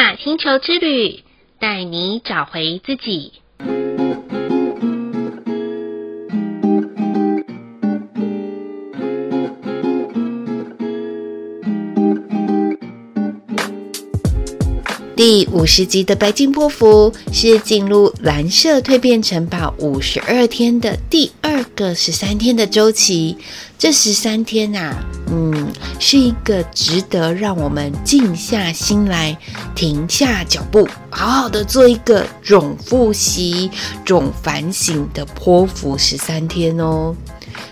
大星球之旅，带你找回自己。第五十集的白金波符是进入蓝色蜕变城堡五十二天的第二个十三天的周期。这十三天啊，嗯，是一个值得让我们静下心来、停下脚步，好好的做一个总复习、总反省的波符十三天哦。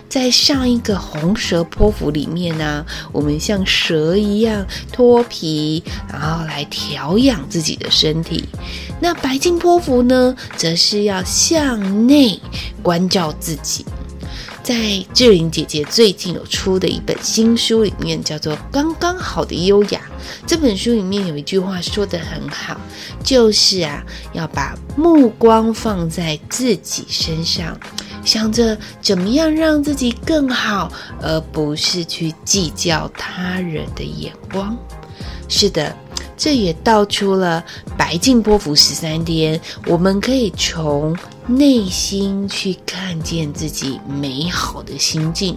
在上一个红蛇波符里面呢、我们像蛇一样脱皮，然后来调养自己的身体。那白镜波符呢，则是要向内关照自己。在志玲姐姐最近有出的一本新书里面，叫做《刚刚好的优雅》。这本书里面有一句话说得很好，就是啊，要把目光放在自己身上，想着怎么样让自己更好，而不是去计较他人的眼光。是的。这也道出了白净波符十三天，我们可以从内心去看见自己美好的心境，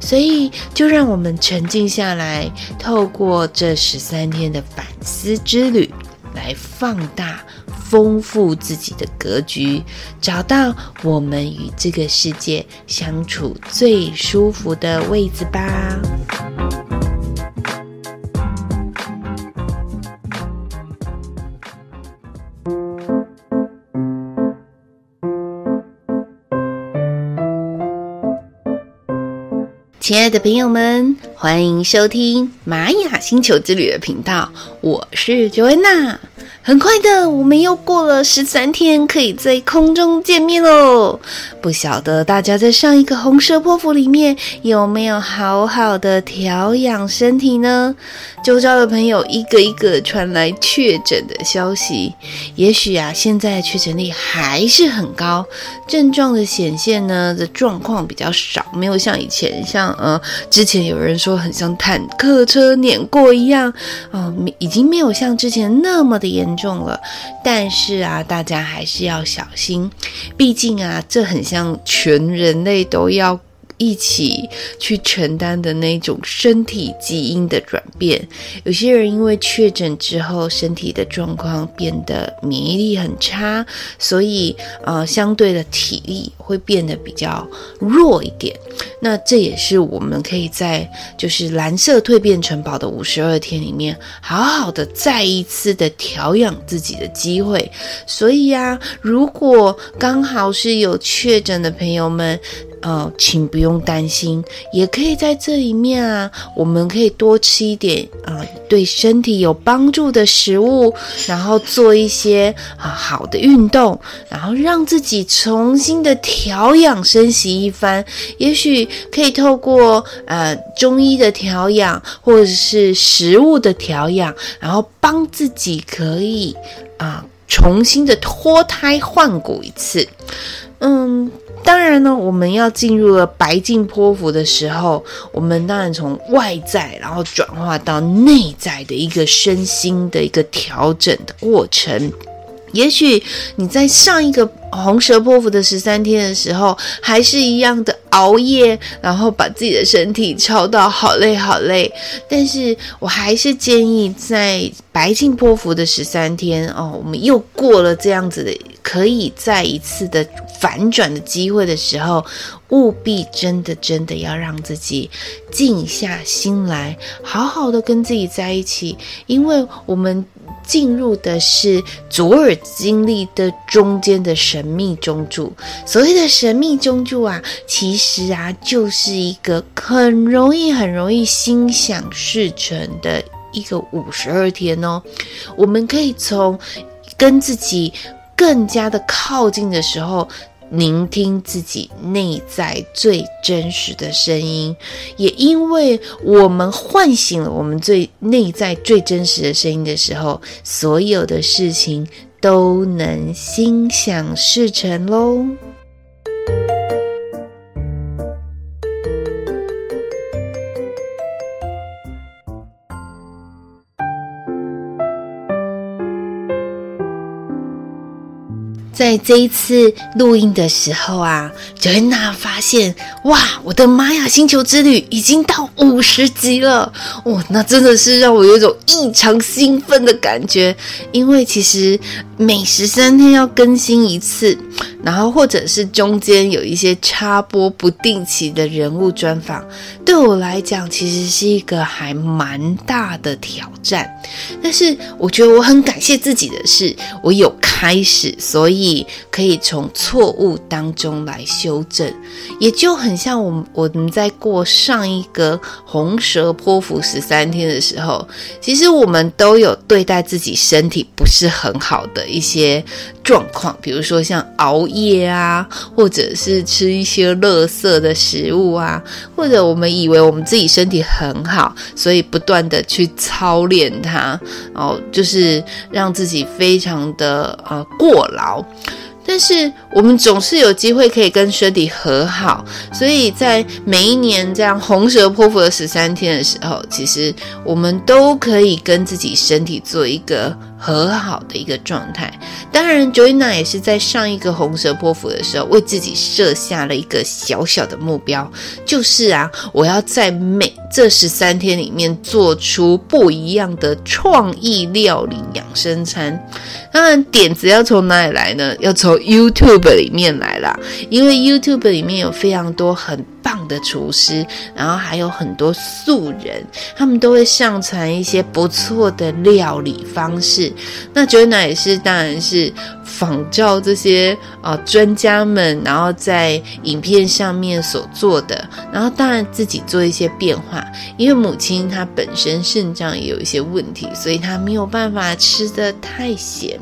所以就让我们沉静下来，透过这十三天的反思之旅，来放大、丰富自己的格局，找到我们与这个世界相处最舒服的位置吧。的朋友们，欢迎收听玛雅星球之旅的频道，我是 Joanna。很快的，我们又过了十三天，可以在空中见面喽。不晓得大家在上一个红蛇泼妇里面有没有好好的调养身体呢？周遭的朋友一个一个传来确诊的消息，也许啊，现在确诊率还是很高，症状的显现呢的状况比较少，没有像以前像呃之前有人说很像坦克车碾过一样，啊、呃，已经没有像之前那么的严。严重了，但是啊，大家还是要小心，毕竟啊，这很像全人类都要。一起去承担的那种身体基因的转变，有些人因为确诊之后，身体的状况变得免疫力很差，所以呃，相对的体力会变得比较弱一点。那这也是我们可以在就是蓝色蜕变城堡的五十二天里面，好好的再一次的调养自己的机会。所以呀，如果刚好是有确诊的朋友们。呃，请不用担心，也可以在这里面啊，我们可以多吃一点啊，对身体有帮助的食物，然后做一些啊好的运动，然后让自己重新的调养生息一番。也许可以透过呃中医的调养，或者是食物的调养，然后帮自己可以啊重新的脱胎换骨一次，嗯。当然呢，我们要进入了白净波符的时候，我们当然从外在，然后转化到内在的一个身心的一个调整的过程。也许你在上一个红蛇波符的十三天的时候，还是一样的熬夜，然后把自己的身体敲到好累好累。但是我还是建议，在白净波符的十三天哦，我们又过了这样子的，可以再一次的反转的机会的时候，务必真的真的要让自己静下心来，好好的跟自己在一起，因为我们。进入的是左耳经历的中间的神秘中柱。所谓的神秘中柱啊，其实啊，就是一个很容易、很容易心想事成的一个五十二天哦。我们可以从跟自己更加的靠近的时候。聆听自己内在最真实的声音，也因为我们唤醒了我们最内在最真实的声音的时候，所有的事情都能心想事成喽。在这一次录音的时候啊九英娜发现哇，我的玛雅星球之旅已经到五十集了，哇，那真的是让我有一种异常兴奋的感觉，因为其实每十三天要更新一次，然后或者是中间有一些插播不定期的人物专访，对我来讲其实是一个还蛮大的挑战，但是我觉得我很感谢自己的是，我有开始，所以可以从错误当中来修正，也就很像我们我们在过上一个红蛇波符十三天的时候，其实我们都有对待自己身体不是很好的一些状况，比如说像熬夜啊，或者是吃一些垃圾的食物啊，或者我们以为我们自己身体很好，所以不断的去操练它，哦就是让自己非常的呃过劳。但是我们总是有机会可以跟身体和好，所以在每一年这样红蛇泼妇的十三天的时候，其实我们都可以跟自己身体做一个和好的一个状态。当然，Joanna 也是在上一个红蛇泼妇的时候，为自己设下了一个小小的目标，就是啊，我要在每这十三天里面做出不一样的创意料理养生餐。当然，点子要从哪里来呢？要从 YouTube 里面来了，因为 YouTube 里面有非常多很棒的厨师，然后还有很多素人，他们都会上传一些不错的料理方式。那 Joanna 也是，当然是仿照这些啊、呃、专家们，然后在影片上面所做的，然后当然自己做一些变化。因为母亲她本身肾脏也有一些问题，所以她没有办法吃得太咸。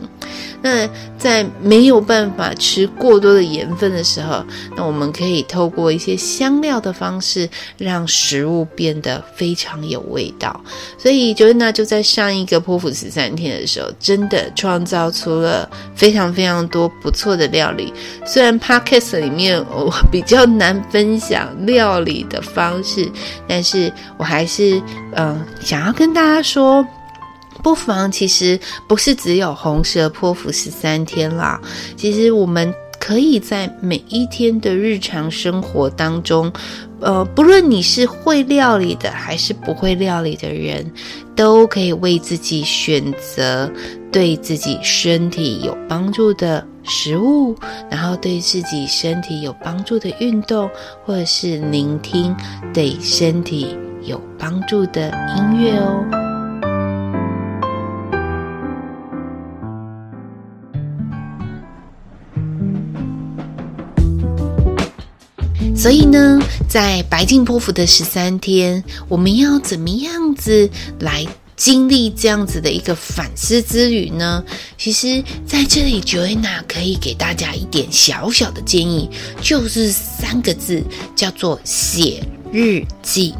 那在没有办法吃过多的盐分的时候，那我们可以透过一些香香料的方式，让食物变得非常有味道。所以 Joanna 就在上一个波符十三天的时候，真的创造出了非常非常多不错的料理。虽然 Podcast 里面我比较难分享料理的方式，但是我还是嗯、想要跟大家说。不妨，其实不是只有红蛇波符十三天啦。其实我们可以在每一天的日常生活当中，呃，不论你是会料理的还是不会料理的人，都可以为自己选择对自己身体有帮助的食物，然后对自己身体有帮助的运动，或者是聆听对身体有帮助的音乐哦。所以呢，在白镜波符的十三天，我们要怎么样子来经历这样子的一个反思之旅呢？其实，在这里，Joanna 可以给大家一点小小的建议，就是三个字，叫做写日记。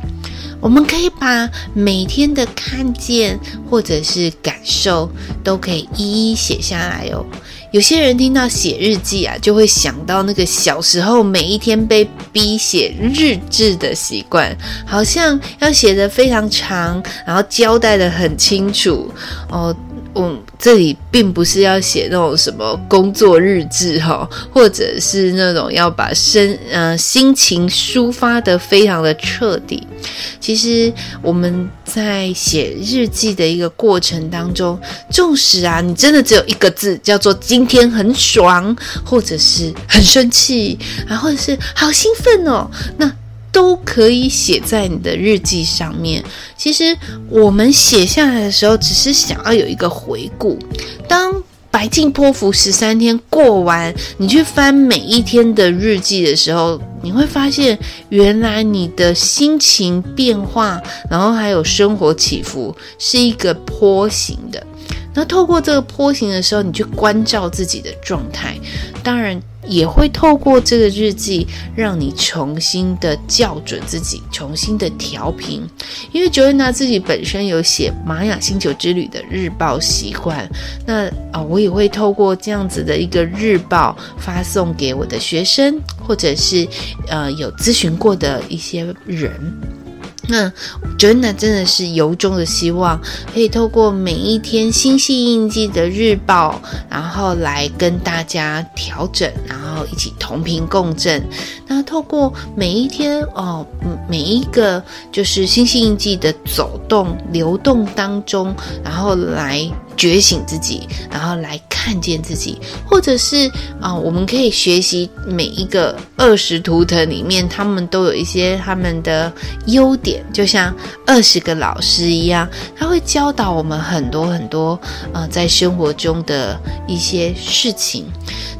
我们可以把每天的看见或者是感受，都可以一一写下来哦。有些人听到写日记啊，就会想到那个小时候每一天被逼写日志的习惯，好像要写的非常长，然后交代的很清楚哦。嗯，这里并不是要写那种什么工作日志哈，或者是那种要把身呃心情抒发得非常的彻底。其实我们在写日记的一个过程当中，纵使啊，你真的只有一个字叫做今天很爽，或者是很生气啊，或者是好兴奋哦，那。都可以写在你的日记上面。其实我们写下来的时候，只是想要有一个回顾。当白镜波符十三天过完，你去翻每一天的日记的时候，你会发现，原来你的心情变化，然后还有生活起伏，是一个坡形的。那透过这个坡形的时候，你去关照自己的状态，当然。也会透过这个日记，让你重新的校准自己，重新的调频。因为 Joanna 自己本身有写玛雅星球之旅的日报习惯，那啊、我也会透过这样子的一个日报发送给我的学生，或者是呃有咨询过的一些人。那真的真的是由衷的希望，可以透过每一天星系印记的日报，然后来跟大家调整，然后一起同频共振。那透过每一天哦，每一个就是星系印记的走动流动当中，然后来。觉醒自己，然后来看见自己，或者是啊、我们可以学习每一个二十图腾里面，他们都有一些他们的优点，就像二十个老师一样，他会教导我们很多很多呃，在生活中的一些事情。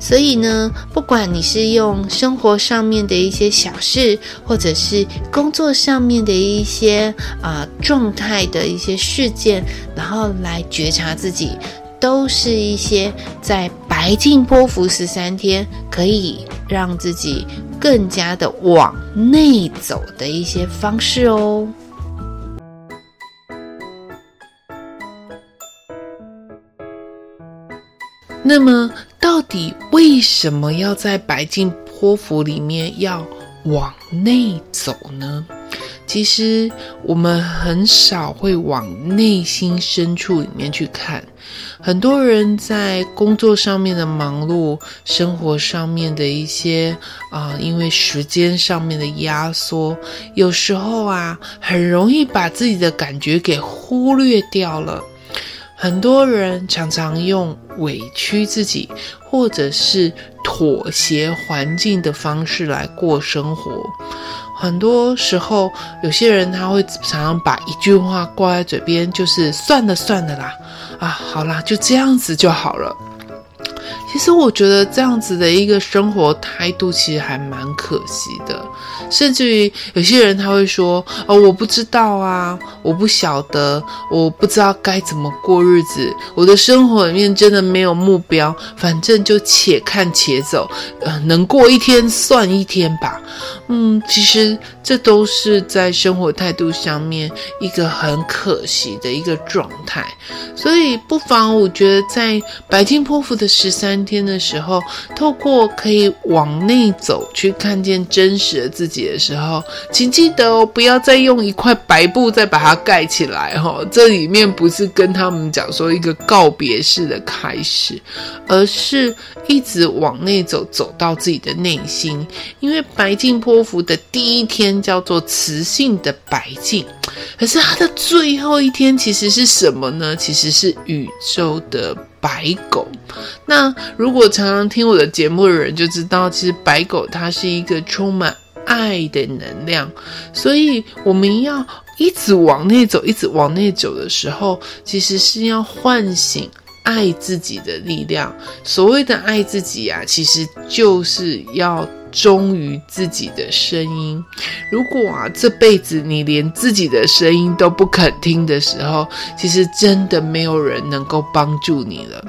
所以呢，不管你是用生活上面的一些小事，或者是工作上面的一些啊、状态的一些事件，然后来觉察自己，都是一些在白净波符十三天可以让自己更加的往内走的一些方式哦。那么，到底为什么要在白净波符里面要往内走呢？其实我们很少会往内心深处里面去看。很多人在工作上面的忙碌，生活上面的一些啊、因为时间上面的压缩，有时候啊，很容易把自己的感觉给忽略掉了。很多人常常用委屈自己，或者是妥协环境的方式来过生活。很多时候，有些人他会常常把一句话挂在嘴边，就是算了算了啦，啊，好啦，就这样子就好了。其实我觉得这样子的一个生活态度，其实还蛮可惜的。甚至于有些人他会说：“哦，我不知道啊，我不晓得，我不知道该怎么过日子。我的生活里面真的没有目标，反正就且看且走，呃，能过一天算一天吧。”嗯，其实这都是在生活态度上面一个很可惜的一个状态。所以不妨，我觉得在白镜波符的十三天的时候，透过可以往内走，去看见真实的自己。的时候，请记得哦，不要再用一块白布再把它盖起来哈。这里面不是跟他们讲说一个告别式的开始，而是一直往内走，走到自己的内心。因为白镜波符的第一天叫做磁性的白镜，可是它的最后一天其实是什么呢？其实是宇宙的白狗。那如果常常听我的节目的人就知道，其实白狗它是一个充满。爱的能量，所以我们要一直往内走，一直往内走的时候，其实是要唤醒爱自己的力量。所谓的爱自己啊，其实就是要忠于自己的声音。如果啊，这辈子你连自己的声音都不肯听的时候，其实真的没有人能够帮助你了。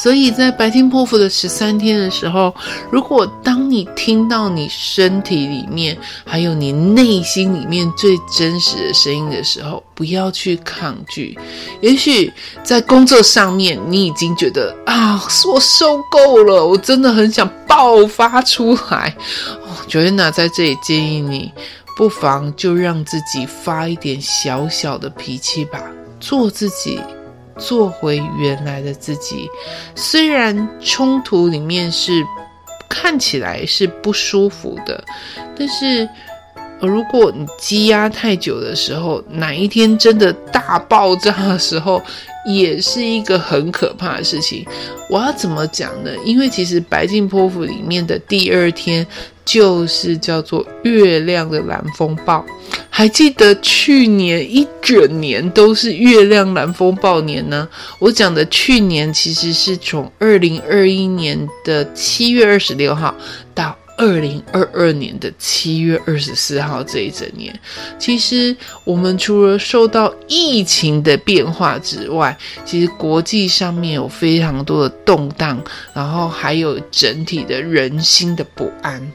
所以在白天破腹的十三天的时候，如果当你听到你身体里面还有你内心里面最真实的声音的时候，不要去抗拒。也许在工作上面，你已经觉得啊，我受够了，我真的很想爆发出来。哦，Joanna 在这里建议你，不妨就让自己发一点小小的脾气吧，做自己。做回原来的自己，虽然冲突里面是看起来是不舒服的，但是如果你积压太久的时候，哪一天真的大爆炸的时候，也是一个很可怕的事情。我要怎么讲呢？因为其实白净泼妇里面的第二天就是叫做月亮的蓝风暴。还记得去年一整年都是月亮蓝风暴年呢？我讲的去年其实是从二零二一年的七月二十六号到二零二二年的七月二十四号这一整年。其实我们除了受到疫情的变化之外，其实国际上面有非常多的动荡，然后还有整体的人心的不安。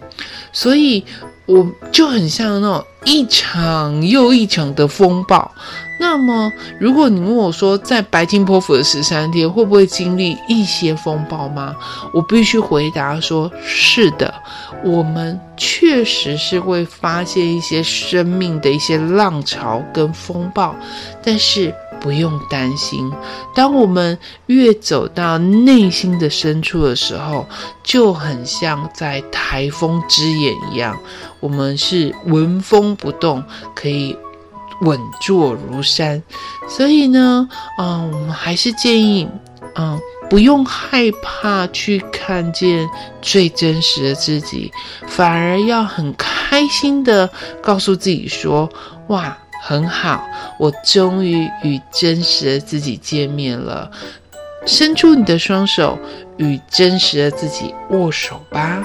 所以我就很像那种一场又一场的风暴。那么，如果你问我说，在白金坡府的十三天会不会经历一些风暴吗？我必须回答说，是的，我们确实是会发现一些生命的一些浪潮跟风暴，但是不用担心，当我们越走到内心的深处的时候，就很像在台风之眼一样，我们是纹风不动，可以。稳坐如山，所以呢，嗯，我们还是建议，嗯，不用害怕去看见最真实的自己，反而要很开心的告诉自己说：“哇，很好，我终于与真实的自己见面了。”伸出你的双手，与真实的自己握手吧。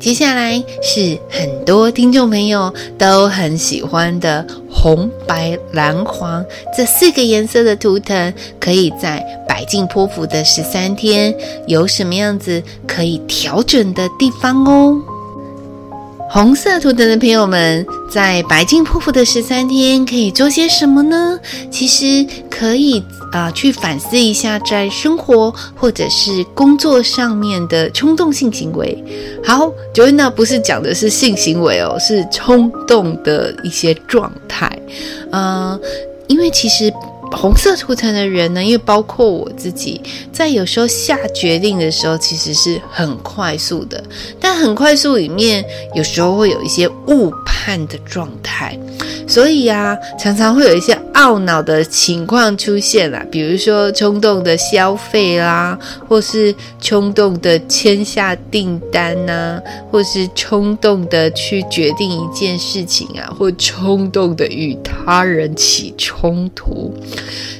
接下来是很多听众朋友都很喜欢的红、白、蓝、黄这四个颜色的图腾，可以在白镜波符的十三天有什么样子可以调整的地方哦？红色图腾的朋友们，在白镜波符的十三天可以做些什么呢？其实可以啊、去反思一下在生活或者是工作上面的冲动性行为。好，Joanna 不是讲的是性行为哦，是冲动的一些状态。嗯、因为其实。红色图腾的人呢，因为包括我自己，在有时候下决定的时候，其实是很快速的，但很快速里面，有时候会有一些误判的状态，所以啊，常常会有一些懊恼的情况出现了，比如说冲动的消费啦，或是冲动的签下订单呐、或是冲动的去决定一件事情啊，或冲动的与他人起冲突。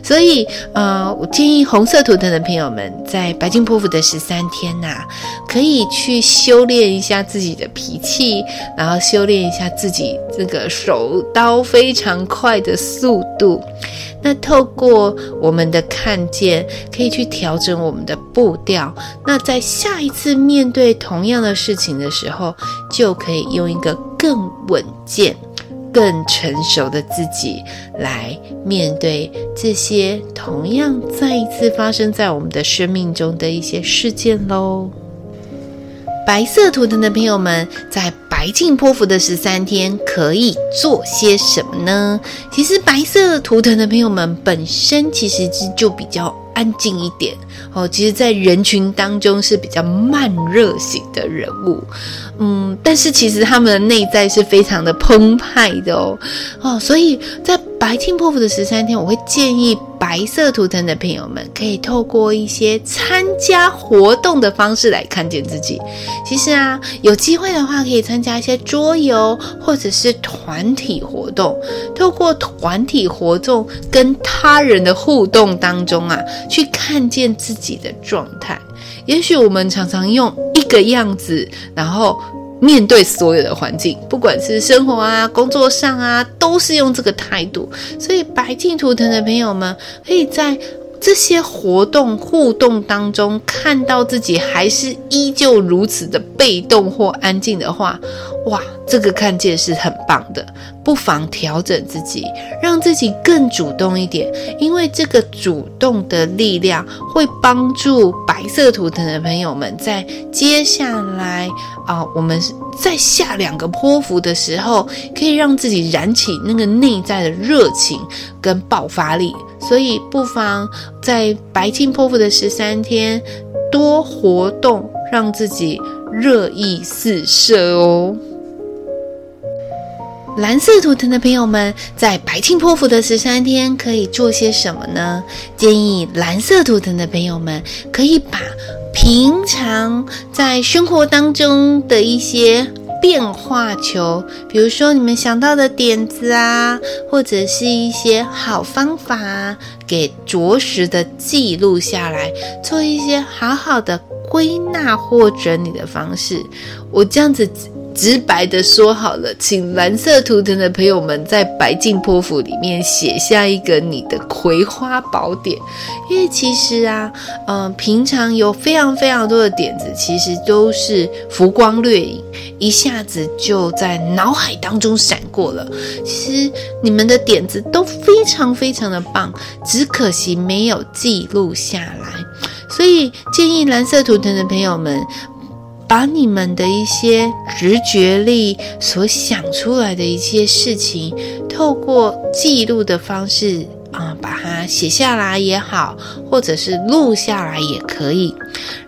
所以，呃，我建议红色图腾的朋友们，在白金波符的十三天呐、可以去修炼一下自己的脾气，然后修炼一下自己这个手刀非常快的速度。那透过我们的看见，可以去调整我们的步调。那在下一次面对同样的事情的时候，就可以用一个更稳健。更成熟的自己来面对这些同样再一次发生在我们的生命中的一些事件喽。白色图腾的朋友们，在白镜波符的十三天可以做些什么呢？其实白色图腾的朋友们本身其实就比较安静一点哦。其实，在人群当中是比较慢热型的人物。嗯，但是其实他们的内在是非常的澎湃的哦，哦，所以在白镜波符的十三天，我会建议白色图腾的朋友们可以透过一些参加活动的方式来看见自己。其实啊，有机会的话，可以参加一些桌游或者是团体活动，透过团体活动跟他人的互动当中啊，去看见自己的状态。也许我们常常用一个样子，然后面对所有的环境，不管是生活啊、工作上啊，都是用这个态度。所以白净图腾的朋友们，可以在这些活动互动当中，看到自己还是依旧如此的被动或安静的话，哇，这个看见是很棒的。不妨调整自己，让自己更主动一点，因为这个主动的力量会帮助白色图腾的朋友们在接下来啊、我们在下两个波符的时候，可以让自己燃起那个内在的热情跟爆发力。所以，不妨在白镜波符的十三天多活动，让自己热意四射哦。蓝色图腾的朋友们，在白镜波符的十三天可以做些什么呢？建议蓝色图腾的朋友们可以把平常在生活当中的一些变化球，比如说你们想到的点子啊，或者是一些好方法，给着实的记录下来，做一些好好的归纳或整理的方式。我这样子。直白的说好了，请蓝色图腾的朋友们在白镜波符里面写下一个你的葵花宝典，因为其实啊，嗯、平常有非常非常多的点子，其实都是浮光掠影，一下子就在脑海当中闪过了。其实你们的点子都非常非常的棒，只可惜没有记录下来，所以建议蓝色图腾的朋友们。把你们的一些直觉力所想出来的一些事情，透过记录的方式啊、把它写下来也好，或者是录下来也可以，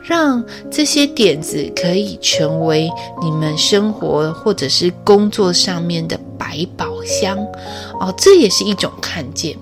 让这些点子可以成为你们生活或者是工作上面的百宝箱哦，这也是一种看见。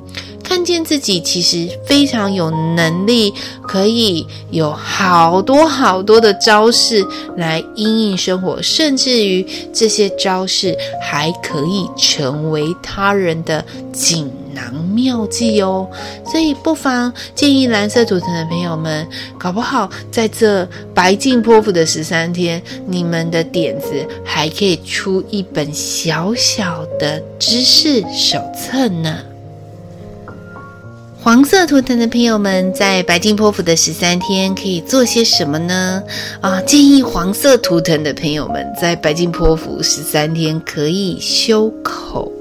看见自己其实非常有能力，可以有好多好多的招式来因应生活，甚至于这些招式还可以成为他人的锦囊妙计哦。所以不妨建议蓝色图腾的朋友们，搞不好在这白镜波符的十三天，你们的点子还可以出一本小小的知识手册呢。黄色图腾的朋友们，在白金泼妇的十三天可以做些什么呢？啊，建议黄色图腾的朋友们在白金泼妇十三天可以修口。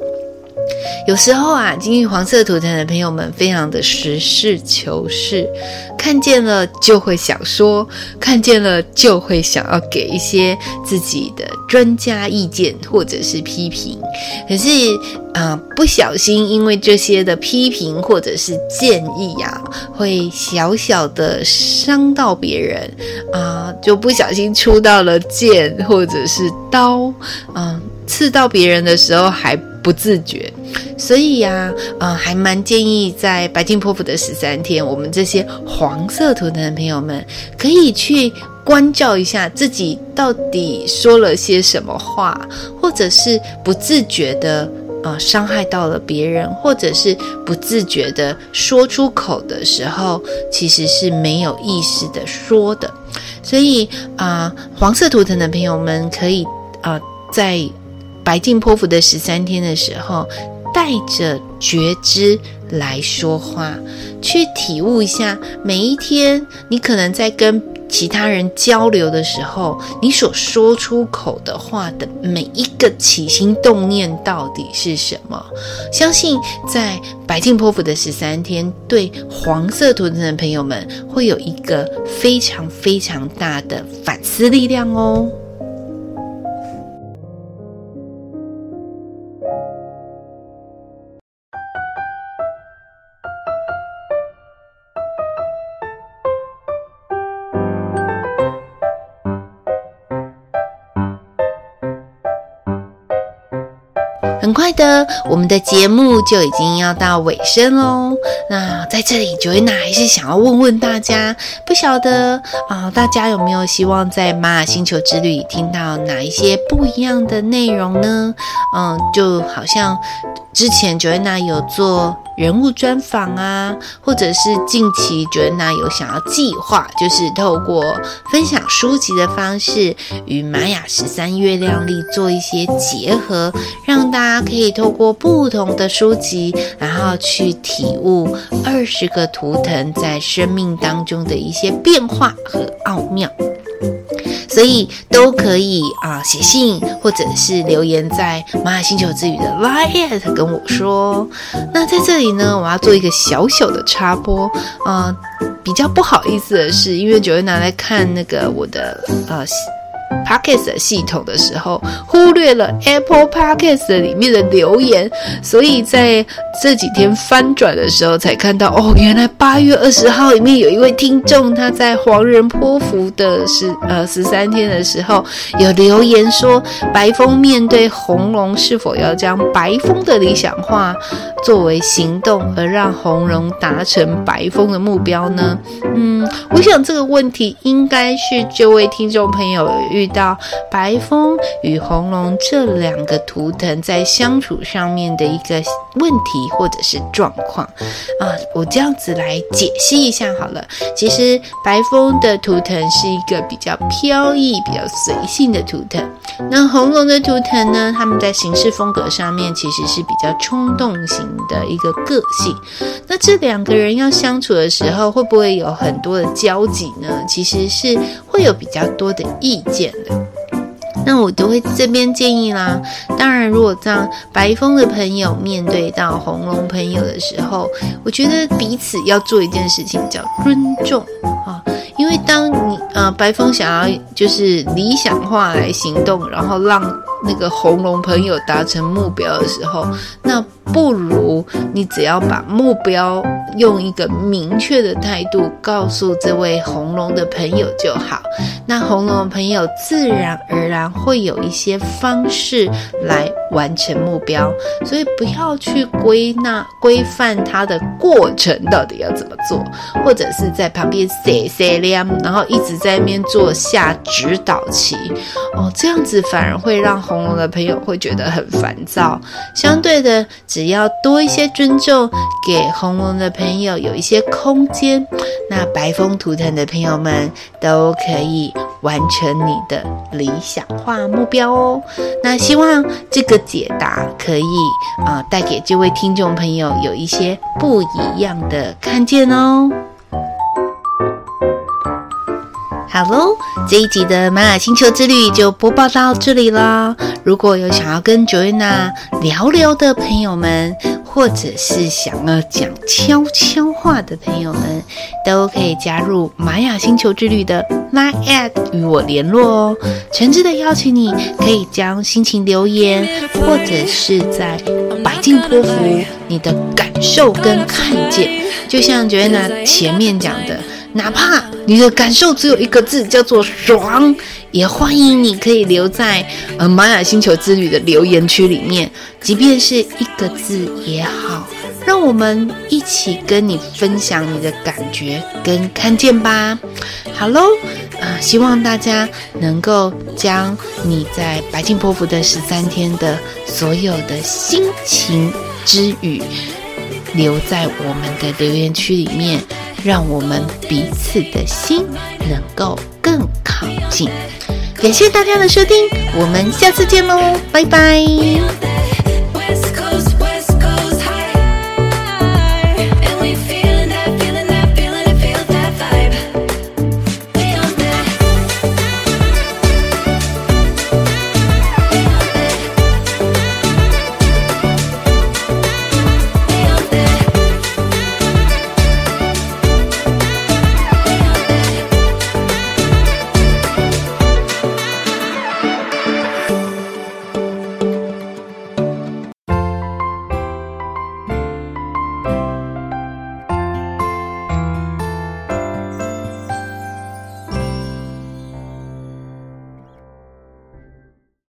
有时候啊，金玉黄色图腾的朋友们非常的实事求是，看见了就会想说，看见了就会想要给一些自己的专家意见或者是批评。可是，啊、呃，不小心因为这些的批评或者是建议呀、啊，会小小的伤到别人啊、就不小心出到了剑或者是刀，嗯、刺到别人的时候还不自觉。所以呀，呃，还蛮建议在白镜波符的十三天，我们这些黄色图腾的朋友们，可以去关照一下自己到底说了些什么话，或者是不自觉的呃伤害到了别人，或者是不自觉的说出口的时候，其实是没有意识的说的。所以啊，呃，黄色图腾的朋友们可以啊，在白净泼妇的十三天的时候。带着觉知来说话，去体悟一下每一天，你可能在跟其他人交流的时候，你所说出口的话的每一个起心动念到底是什么？相信在白净泼妇的十三天，对黄色图腾的朋友们会有一个非常非常大的反思力量哦。很快的，我们的节目就已经要到尾声喽。那在这里，Joanna 还是想要问问大家，不晓得啊、大家有没有希望在玛雅星球之旅听到哪一些不一样的内容呢？嗯，就好像之前 Joanna 有做。人物专访啊，或者是近期 Joanna 有想要计划，就是透过分享书籍的方式，与玛雅十三月亮历做一些结合，让大家可以透过不同的书籍，然后去体悟二十个图腾在生命当中的一些变化和奥妙。所以都可以啊，写信或者是留言在玛雅星球之语的 LINE@ 跟我说。那在这里呢，我要做一个小小的插播啊，比较不好意思的是，因为九月拿来看那个我的呃。Podcast 系统的时候，忽略了 Apple Podcast 里面的留言，所以在这几天翻转的时候才看到，哦，原来八月二十号里面有一位听众，他在黄人波符的十呃十三天的时候有留言说，白风面对红龙是否要将白风的理想化作为行动，而让红龙达成白风的目标呢？嗯。我想这个问题应该是这位听众朋友遇到白风与红龙这两个图腾在相处上面的一个问题或者是状况啊。我这样子来解析一下好了。其实白风的图腾是一个比较飘逸、比较随性的图腾，那红龙的图腾呢，他们在行事风格上面其实是比较冲动型的一个个性。那这两个人要相处的时候，会不会有很多的交集呢？其实是会有比较多的意见的。那我都会这边建议啦。当然，如果这样白风的朋友面对到红龙朋友的时候，我觉得彼此要做一件事情，叫尊重啊。因为当你呃白风想要就是理想化来行动，然后让那个红龙朋友达成目标的时候，那不如你只要把目标用一个明确的态度告诉这位红龙的朋友就好。那红龙的朋友自然而然会有一些方式来完成目标，所以不要去归纳规范他的过程到底要怎么做，或者是在旁边写写量，然后一直在那边做下指导棋哦，这样子反而会让红龙的朋友会觉得很烦躁。相对的，只要多一些尊重，给红龙的朋友有一些空间，那白风图腾的朋友们都可以完成你的理想化目标哦。那希望这个解答可以啊、呃，带给这位听众朋友有一些不一样的看见哦。好喽，这一集的玛雅星球之旅就播报到这里了。如果有想要跟 Joanna 聊聊的朋友们，或者是想要讲悄悄话的朋友们，都可以加入玛雅星球之旅的 Line@ 与我联络哦。诚挚的邀请你，可以将心情留言，或者是在白镜波符你的感受跟看见，就像 Joanna 前面讲的。哪怕你的感受只有一个字，叫做爽，也欢迎你可以留在呃玛雅星球之旅的留言区里面，即便是一个字也好，让我们一起跟你分享你的感觉跟看见吧。好喽，呃，希望大家能够将你在白金波符的十三天的所有的心情之语留在我们的留言区里面。让我们彼此的心能够更靠近。感谢大家的收听，我们下次见喽，拜拜。